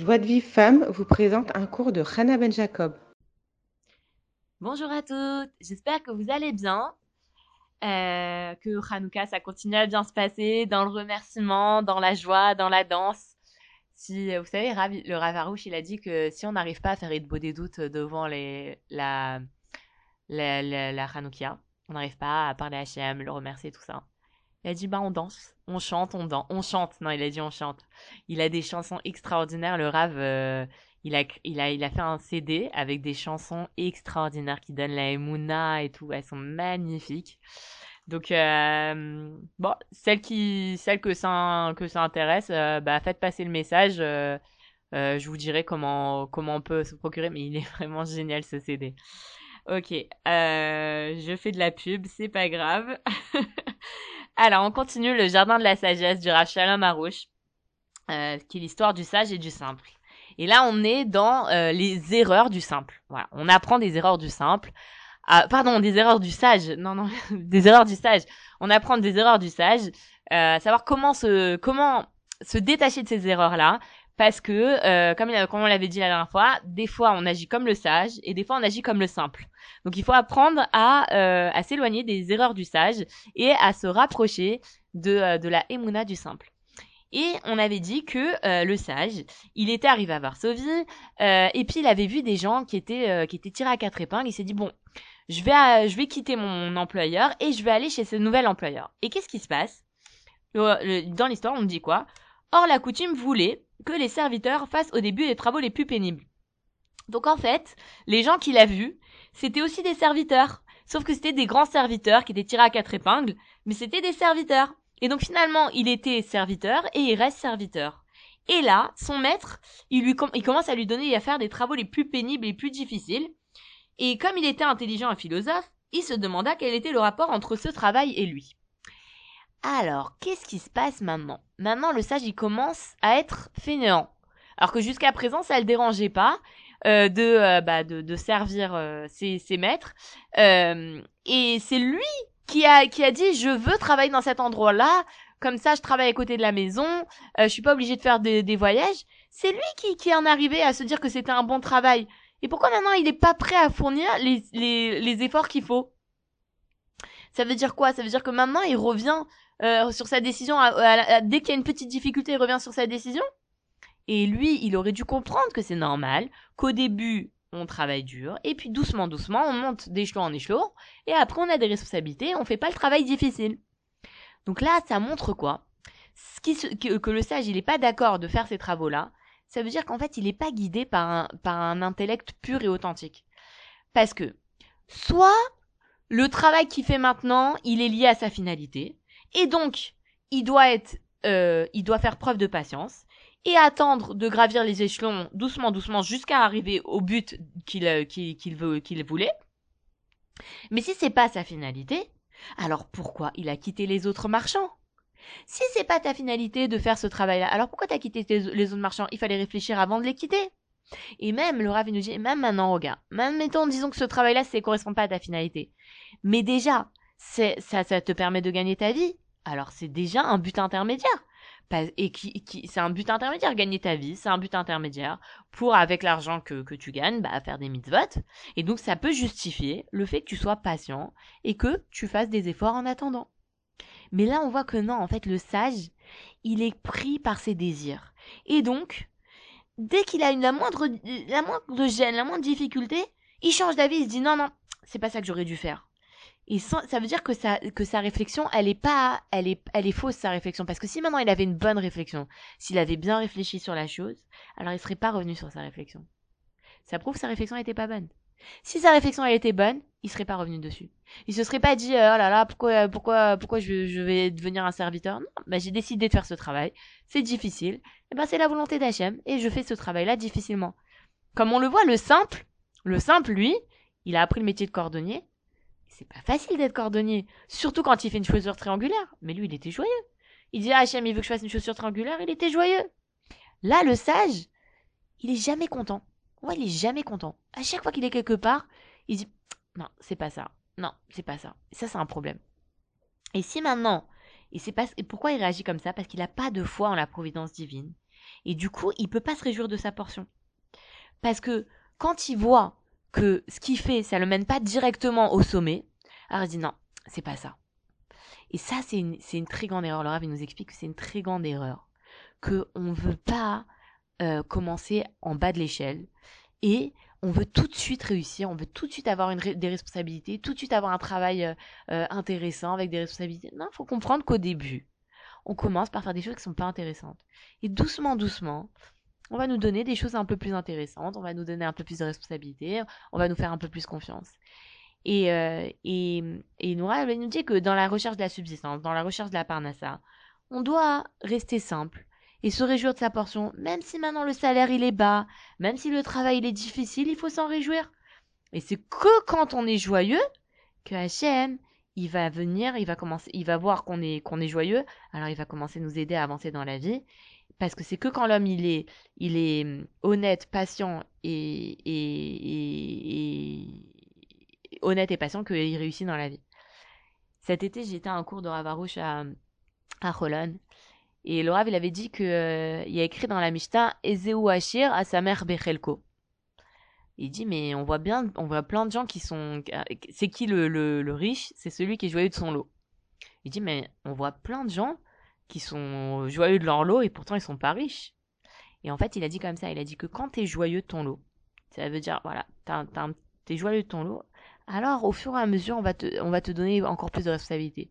Joie de Vive Femme vous présente un cours de Hannah Ben Jacob. Bonjour à toutes, j'espère que vous allez bien, euh, que Hanouka ça continue à bien se passer dans le remerciement, dans la joie, dans la danse. Si vous savez, le Ravarouche il a dit que si on n'arrive pas à faire beau des doutes devant la, la, on n'arrive pas à parler à Hachem, le remercier, tout ça. Il a dit bah on danse, on chante, on danse, on chante. Non, il a dit on chante. Il a des chansons extraordinaires. Le Rav, euh, il a il a il a fait un CD avec des chansons extraordinaires qui donnent la Emouna et tout. Elles sont magnifiques. Donc euh, bon, celles qui celles que ça que ça intéresse, euh, bah faites passer le message. je vous dirai comment comment on peut se procurer, mais il est vraiment génial ce CD. Ok, je fais de la pub, c'est pas grave. Alors, on continue le jardin de la sagesse du Rav Shalom Arouche, euh, qui est l'histoire du sage et du simple. Et là, on est dans euh, les erreurs du simple. On apprend des erreurs du simple. Ah, pardon, des erreurs du sage. Non, non, des erreurs du sage. On apprend des erreurs du sage, euh, savoir comment se comment se détacher de ces erreurs-là, parce que, euh, comme, on l'avait dit la dernière fois, des fois on agit comme le sage et des fois on agit comme le simple. Donc il faut apprendre à, euh, s'éloigner des erreurs du sage et à se rapprocher de, euh, la émouna du simple. Et on avait dit que le sage, il était arrivé à Varsovie et puis il avait vu des gens qui étaient qui étaient tirés à quatre épingles. Il s'est dit bon, je vais je vais quitter mon employeur et je vais aller chez ce nouvel employeur. Et qu'est-ce qui se passe? Dans l'histoire, on dit quoi? Or la coutume voulait que les serviteurs fassent au début les travaux les plus pénibles. Donc en fait, les gens qu'il a vus, c'était aussi des serviteurs. Sauf que c'était des grands serviteurs qui étaient tirés à quatre épingles, mais c'était des serviteurs. Et donc finalement, il était serviteur et il reste serviteur. Et là, son maître, il, commence à lui donner à faire des travaux les plus pénibles et les plus difficiles. Et comme il était intelligent et philosophe, il se demanda quel était le rapport entre ce travail et lui. Alors, qu'est-ce qui se passe maintenant Maintenant, le sage, il commence à être fainéant. Alors que jusqu'à présent, ça le dérangeait pas euh, de, euh, bah, de, de servir euh, ses, ses, maîtres. et c'est lui qui a, qui a dit, je veux travailler dans cet endroit-là. Comme ça, je travaille à côté de la maison. je suis pas obligé de faire des, des voyages. C'est lui qui, qui en arrivé à se dire que c'était un bon travail. Et pourquoi maintenant il n'est pas prêt à fournir les, les, les efforts qu'il faut? Ça veut dire quoi? Ça veut dire que maintenant il revient euh, sur sa décision, dès qu'il y a une petite difficulté, il revient sur sa décision. Et lui, il aurait dû comprendre que c'est normal, qu'au début, on travaille dur, et puis doucement, doucement, on monte d'échelon en échelon, et après, on a des responsabilités, on fait pas le travail difficile. Donc là, ça montre quoi? Ce qui que, le sage, il n'est pas d'accord de faire ces travaux-là, ça veut dire qu'en fait, il n'est pas guidé par un, par un intellect pur et authentique. Parce que, soit le travail qu'il fait maintenant, il est lié à sa finalité, et donc, il doit être, euh, il doit faire preuve de patience et attendre de gravir les échelons doucement, doucement jusqu'à arriver au but qu'il euh, qu'il veut, qu'il voulait. Mais si c'est pas sa finalité, alors pourquoi il a quitté les autres marchands? Si c'est pas ta finalité de faire ce travail-là, alors pourquoi t'as quitté les autres marchands? Il fallait réfléchir avant de les quitter. Et même, le Rav nous dit, même maintenant, regarde, même mettons, disons que ce travail-là, ça correspond pas à ta finalité. Mais déjà, ça, ça te permet de gagner ta vie alors c'est déjà un but intermédiaire. Et qui, qui c'est un but intermédiaire, gagner ta vie, c'est un but intermédiaire pour, avec l'argent que, que tu gagnes, bah, faire des mitzvot. Et donc ça peut justifier le fait que tu sois patient et que tu fasses des efforts en attendant. Mais là, on voit que non, en fait, le sage, il est pris par ses désirs. Et donc, dès qu'il a une, la moindre, la moindre gêne, la moindre difficulté, il change d'avis, il se dit non, non, c'est pas ça que j'aurais dû faire. Et ça veut dire que sa, que sa réflexion, elle est pas, elle est, elle est fausse sa réflexion. Parce que si maintenant il avait une bonne réflexion, s'il avait bien réfléchi sur la chose, alors il serait pas revenu sur sa réflexion. Ça prouve que sa réflexion n'était pas bonne. Si sa réflexion elle était bonne, il serait pas revenu dessus. Il se serait pas dit oh là là pourquoi pourquoi pourquoi je, je vais devenir un serviteur? Non, bah j'ai décidé de faire ce travail. C'est difficile. Et eh ben c'est la volonté d'Hachem et je fais ce travail là difficilement. Comme on le voit, le simple, le simple lui, il a appris le métier de cordonnier c'est pas facile d'être cordonnier, surtout quand il fait une chaussure triangulaire. Mais lui, il était joyeux. Il dit, ah, Hachem, il veut que je fasse une chaussure triangulaire, il était joyeux. Là, le sage, il est jamais content. Ouais, il est jamais content. À chaque fois qu'il est quelque part, il dit, non, c'est pas ça. Non, c'est pas ça. ça, c'est un problème. Et si maintenant, et c'est pourquoi il réagit comme ça? Parce qu'il n'a pas de foi en la providence divine. Et du coup, il peut pas se réjouir de sa portion. Parce que quand il voit que ce qu'il fait, ça le mène pas directement au sommet, alors il dit non, c'est pas ça. Et ça, c'est une, très grande erreur. Le Rav, il nous explique que c'est une très grande erreur. Que on veut pas euh, commencer en bas de l'échelle et on veut tout de suite réussir, on veut tout de suite avoir une des responsabilités, tout de suite avoir un travail euh, euh, intéressant avec des responsabilités. Non, il faut comprendre qu'au début, on commence par faire des choses qui sont pas intéressantes. Et doucement, doucement, on va nous donner des choses un peu plus intéressantes, on va nous donner un peu plus de responsabilités, on va nous faire un peu plus confiance. Et, euh, Noura, nous dit que dans la recherche de la subsistance, dans la recherche de la parnassa, on doit rester simple et se réjouir de sa portion, même si maintenant le salaire il est bas, même si le travail il est difficile, il faut s'en réjouir. Et c'est que quand on est joyeux que Hachem, il va venir, il va commencer, il va voir qu'on est qu'on est joyeux, alors il va commencer à nous aider à avancer dans la vie. Parce que c'est que quand l'homme il est il est honnête, patient et, et, et, honnête et patient qu'il réussit dans la vie. Cet été, j'étais à un cours de Ravarouche à à et le Rav, il avait dit que euh, y a écrit dans la Mishnah Ezeu Hachir à sa mère Bechelko. Il dit mais on voit bien, on voit plein de gens qui sont, c'est qui le, le, riche? C'est celui qui est joyeux de son lot. Il dit mais on voit plein de gens qui sont joyeux de leur lot et pourtant ils sont pas riches. Et en fait, il a dit comme ça, il a dit que quand tu es joyeux de ton lot, ça veut dire voilà, t'es joyeux de ton lot, alors au fur et à mesure on va te, on va te donner encore plus de responsabilités.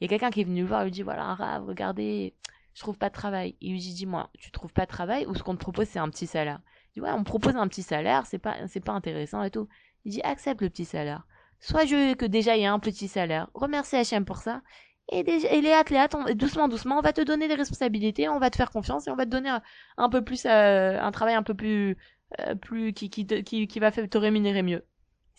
Il y a quelqu'un qui est venu le voir, il lui dit voilà, Rav, regardez, je trouve pas de travail. Il lui dit dis-moi, tu trouves pas de travail ou ce qu'on te propose c'est un petit salaire? Il dit ouais, on me propose un petit salaire, c'est pas c'est pas intéressant et tout. Il dit accepte le petit salaire. Soit je veux que déjà il y a un petit salaire. Remercie HM pour ça. Et, déjà, et Léa, Léa, doucement, doucement, on va te donner des responsabilités, on va te faire confiance et on va te donner un, peu plus, euh, un travail un peu plus, euh, plus qui, qui, qui, qui va te rémunérer mieux.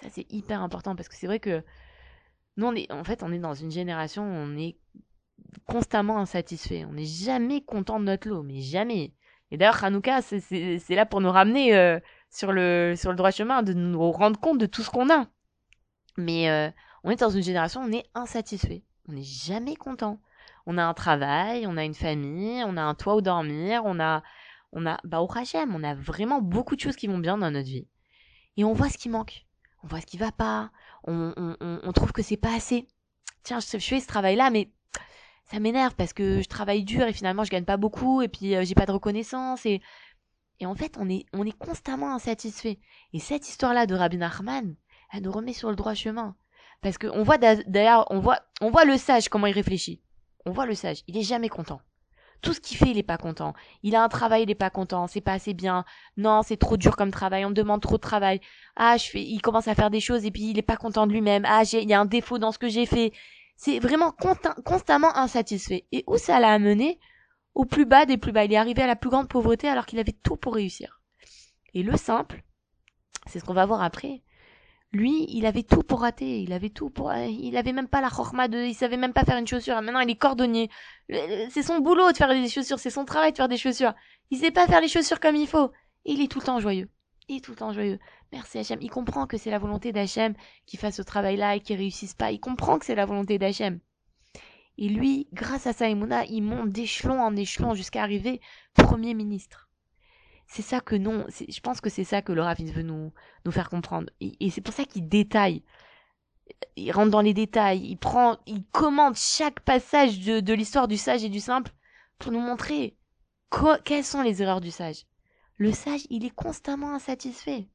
Ça, c'est hyper important parce que c'est vrai que nous, on est, en fait, on est dans une génération où on est constamment insatisfait. On n'est jamais content de notre lot, mais jamais. Et d'ailleurs, Hanouka, c'est là pour nous ramener euh, sur, le, sur le droit chemin, de nous rendre compte de tout ce qu'on a. Mais euh, on est dans une génération, on est insatisfait. On n'est jamais content. On a un travail, on a une famille, on a un toit où dormir, on a, on a, bah, au Hachem, on a vraiment beaucoup de choses qui vont bien dans notre vie. Et on voit ce qui manque. On voit ce qui va pas. On, on, trouve que c'est pas assez. Tiens, je fais ce travail-là, mais ça m'énerve parce que je travaille dur et finalement je gagne pas beaucoup et puis euh, j'ai pas de reconnaissance et et en fait on est on est constamment insatisfait et cette histoire là de Rabbi Nachman elle nous remet sur le droit chemin parce que on voit d'ailleurs on voit on voit le sage comment il réfléchit on voit le sage il est jamais content tout ce qu'il fait, il est pas content. Il a un travail, il est pas content. C'est pas assez bien. Non, c'est trop dur comme travail. On me demande trop de travail. Ah, je fais, il commence à faire des choses et puis il est pas content de lui-même. Ah, j'ai, il y a un défaut dans ce que j'ai fait c'est vraiment constamment insatisfait. Et où ça l'a amené? Au plus bas des plus bas. Il est arrivé à la plus grande pauvreté alors qu'il avait tout pour réussir. Et le simple, c'est ce qu'on va voir après. Lui, il avait tout pour rater. Il avait tout pour. Il avait même pas la chorma de. Il savait même pas faire une chaussure. Maintenant, il est cordonnier. C'est son boulot de faire des chaussures. C'est son travail de faire des chaussures. Il sait pas faire les chaussures comme il faut. Et il est tout le temps joyeux. Il est tout le temps joyeux. Merci Hachem. Il comprend que c'est la volonté d'Hachem qui fasse ce travail-là et qu'il réussisse pas. Il comprend que c'est la volonté d'Hachem. Et lui, grâce à sa il monte d'échelon en échelon jusqu'à arriver Premier ministre. C'est ça que non, je pense que c'est ça que le Rav veut nous, nous faire comprendre. Et, c'est pour ça qu'il détaille. Il rentre dans les détails, il prend, il commente chaque passage de, de l'histoire du sage et du simple pour nous montrer quelles sont les erreurs du sage. Le sage, il est constamment insatisfait.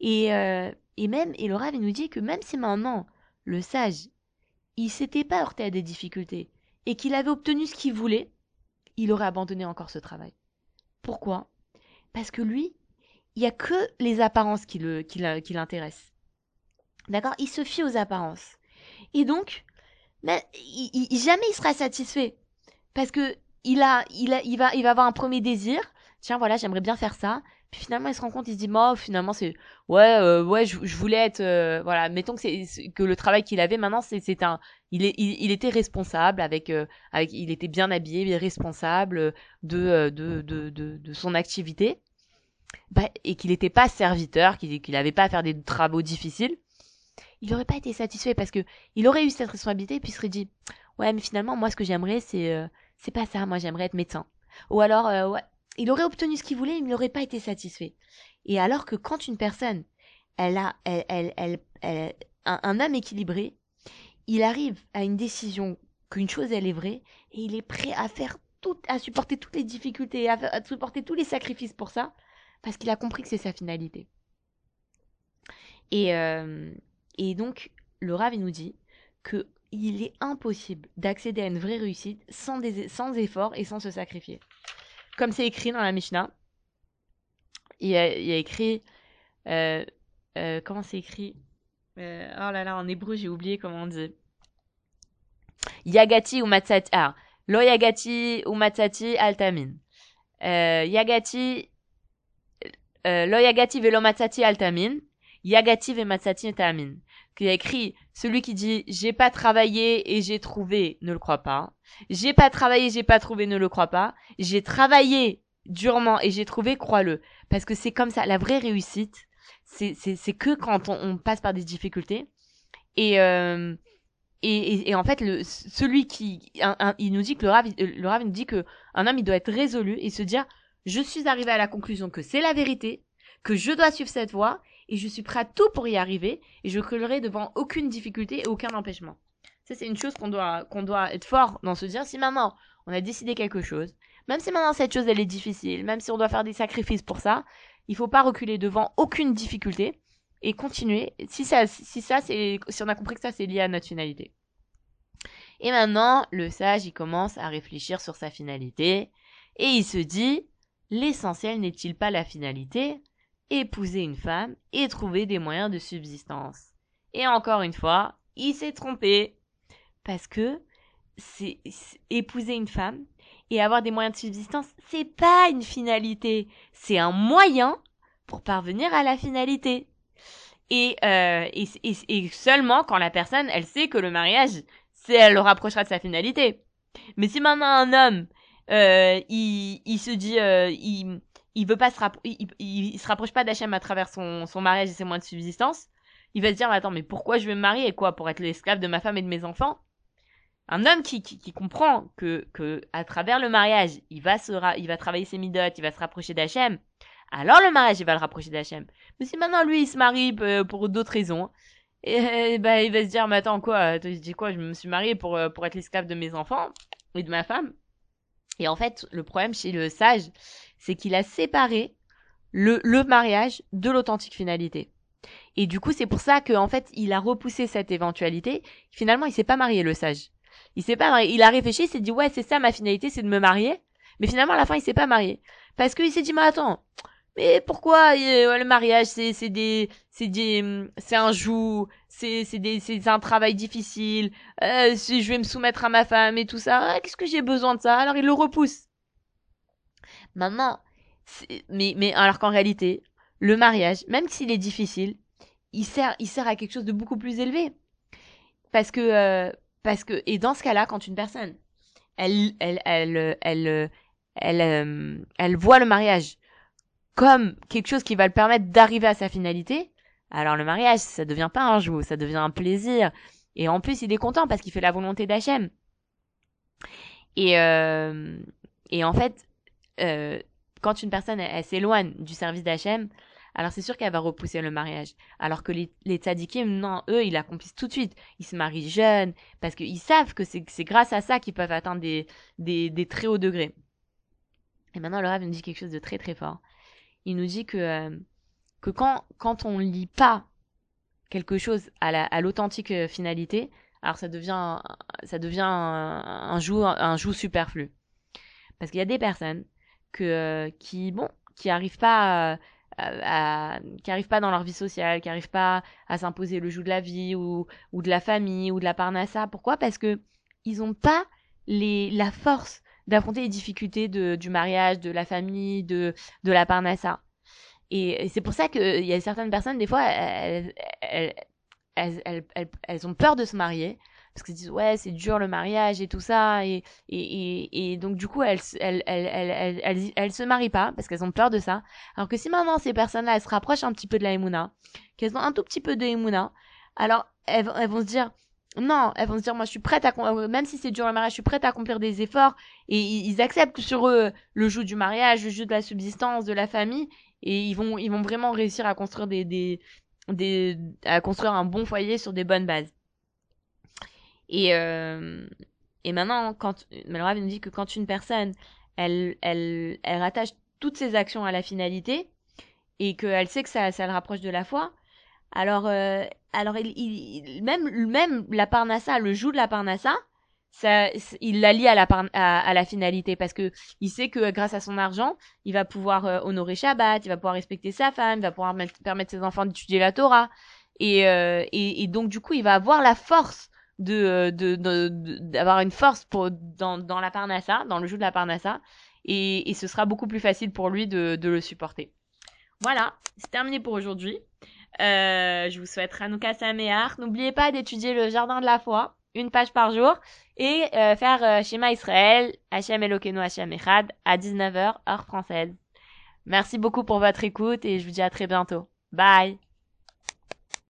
Et, euh, et même, et il nous dit que même si maintenant, le sage, il s'était pas heurté à des difficultés et qu'il avait obtenu ce qu'il voulait, il aurait abandonné encore ce travail. Pourquoi? Parce que lui, il y a que les apparences qui l'intéressent. D'accord? Il se fie aux apparences. Et donc, jamais il sera satisfait parce que il a il a il va il va avoir un premier désir. Tiens, voilà, j'aimerais bien faire ça. Puis finalement, il se rend compte, il se dit, moi, finalement, c'est, ouais, euh, ouais, je, voulais être, euh, voilà, mettons que c'est que le travail qu'il avait maintenant, c'est, c'est un, il est, il, était responsable avec, euh, avec, il était bien habillé, responsable de, de, de, de, de son activité, bah, et qu'il n'était pas serviteur, qu'il, qu'il avait pas à faire des travaux difficiles. Il n'aurait pas été satisfait parce que il aurait eu cette responsabilité et puis il serait dit, ouais, mais finalement, moi, ce que j'aimerais, c'est, c'est pas ça. Moi, j'aimerais être médecin. Ou alors, ouais, il aurait obtenu ce qu'il voulait, il n'aurait pas été satisfait. Et alors que quand une personne, elle a, elle, elle, elle, un, âme équilibrée, il arrive à une décision qu'une chose elle est vraie et il est prêt à faire tout, à supporter toutes les difficultés, à, à supporter tous les sacrifices pour ça, parce qu'il a compris que c'est sa finalité. Et, euh, et donc, le Rav, nous dit que il est impossible d'accéder à une vraie réussite sans, des, sans effort et sans se sacrifier. Comme c'est écrit dans la Mishnah, il y a, a écrit. Euh, euh, comment c'est écrit? Euh, Oh là là, en hébreu, j'ai oublié comment on dit. Yagati ou matzati. Ah, lo yagati ou matzati altamin. Yagati. Lo yagati velo matzati altamin. Yagati ve matzati altamin. Qui a écrit celui qui dit j'ai pas travaillé et j'ai trouvé ne le croit pas. J'ai pas travaillé, j'ai pas trouvé ne le croit pas. J'ai travaillé durement et j'ai trouvé crois-le. Parce que c'est comme ça, la vraie réussite, c'est c'est que quand on, passe par des difficultés. Et euh, et, et, en fait, le, celui qui, il nous dit que le Rav, le Rav nous dit que un homme, il doit être résolu et se dire, je suis arrivé à la conclusion que c'est la vérité, que je dois suivre cette voie et je suis prêt à tout pour y arriver et je reculerai devant aucune difficulté et aucun empêchement. Ça, c'est une chose qu'on doit, doit être fort dans se dire, si maintenant on a décidé quelque chose, même si maintenant cette chose elle est difficile, même si on doit faire des sacrifices pour ça, il faut pas reculer devant aucune difficulté et continuer. Si ça, si ça, si on a compris que ça, c'est lié à notre finalité. Et maintenant, le sage, il commence à réfléchir sur sa finalité et il se dit, l'essentiel n'est-il pas la finalité? Épouser une femme et trouver des moyens de subsistance. Et encore une fois, il s'est trompé. Parce que c'est, épouser une femme et avoir des moyens de subsistance, c'est pas une finalité. C'est un moyen pour parvenir à la finalité et, euh, seulement quand la personne, elle sait que le mariage, c'est elle le rapprochera de sa finalité. Mais si maintenant un homme, euh, il, il se dit, euh, il, il veut pas se il, il, il, se rapproche pas d'Hachem à travers son, son mariage et ses moyens de subsistance, il va se dire, attends, mais pourquoi je vais me marier, quoi, pour être l'esclave de ma femme et de mes enfants? Un homme qui, qui, qui, comprend que, que, à travers le mariage, il va se, il va travailler ses midotes, il va se rapprocher d'Hachem, alors le mariage, il va le rapprocher d'Hachem. Mais si maintenant lui, il se marie euh, pour d'autres raisons, et, bah, il va se dire, mais attends, quoi, tu dis quoi, je me suis marié pour, euh, pour être l'esclave de mes enfants et de ma femme. Et en fait, le problème chez le sage, c'est qu'il a séparé le, le mariage de l'authentique finalité. Et du coup, c'est pour ça qu'en fait, il a repoussé cette éventualité. Finalement, il s'est pas marié, le sage. Il s'est pas marié. Il a réfléchi, il s'est dit, ouais, c'est ça ma finalité, c'est de me marier. Mais finalement, à la fin, il s'est pas marié. Parce qu'il s'est dit, mais attends, mais pourquoi le mariage c'est c'est des c'est des c'est un joug c'est c'est des c'est un travail difficile euh, je vais me soumettre à ma femme et tout ça qu'est-ce que j'ai besoin de ça? Alors il le repousse maintenant mais mais alors qu'en réalité le mariage même s'il est difficile il sert il sert à quelque chose de beaucoup plus élevé parce que euh, parce que et dans ce cas-là quand une personne elle elle elle elle elle, elle, elle, voit le mariage comme quelque chose qui va le permettre d'arriver à sa finalité, alors le mariage, ça devient pas un joug, ça devient un plaisir. Et en plus, il est content parce qu'il fait la volonté d'Hachem. Et, euh, et en fait, euh, quand une personne elle, elle s'éloigne du service d'Hachem, alors c'est sûr qu'elle va repousser le mariage. Alors que les, les tzadikim, non, eux, ils l'accomplissent tout de suite. Ils se marient jeunes parce qu'ils savent que c'est grâce à ça qu'ils peuvent atteindre des, des, des très hauts degrés. Et maintenant, le Rav nous dit quelque chose de très très fort il nous dit que, euh, que quand, quand on lit pas quelque chose à l'authentique à finalité, alors ça devient, ça devient un, un un joug superflu. Parce qu'il y a des personnes euh, qui, bon, qui arrivent pas à, qui arrivent pas dans leur vie sociale, qui arrivent pas à s'imposer le joug de la vie ou, de la famille ou de la parnassa. Pourquoi? Parce que ils ont pas la force d'affronter les difficultés du mariage, de la famille, de, la parnassa. Et, c'est pour ça qu'il y a certaines personnes, des fois, elles, ont peur de se marier. Parce qu'elles disent, ouais, c'est dur le mariage et tout ça. Et, et, et, donc, du coup, elles, elles, elles, elles, elles, elles, se marient pas parce qu'elles ont peur de ça. Alors que si maintenant ces personnes-là, elles se rapprochent un petit peu de la Emouna, qu'elles ont un tout petit peu de Emouna, alors elles, elles vont se dire, non, elles vont se dire, moi, je suis prête à, même si c'est dur le mariage, je suis prête à accomplir des efforts. Et ils acceptent sur eux le jeu du mariage, le jeu de la subsistance, de la famille. Et ils vont, ils vont vraiment réussir à construire des, des, des, à construire un bon foyer sur des bonnes bases. Et, euh, et maintenant, quand, Malrav nous dit que quand une personne, elle, elle, elle rattache toutes ses actions à la finalité, et qu'elle sait que ça, ça le rapproche de la foi, alors, euh, alors il, il, même, même la parnassa, le joug de la parnassa, ça, il la lie à la, à, la finalité parce que il sait que grâce à son argent, il va pouvoir euh, honorer Shabbat, il va pouvoir respecter sa femme, il va pouvoir permettre ses enfants d'étudier la Torah. Et, euh, et, et, donc, du coup, il va avoir la force de d'avoir une force pour, dans, dans la parnassa, dans le jeu de la parnassa. Et, et ce sera beaucoup plus facile pour lui de, de le supporter. Voilà, c'est terminé pour aujourd'hui. Euh, je vous souhaite Hanouka Sameach. N'oubliez pas d'étudier le jardin de la foi, une page par jour, et euh, faire euh, Shema Israël, Hachem Elokeinu Hachem Echad, à 19h, heure française. Merci beaucoup pour votre écoute et je vous dis à très bientôt. Bye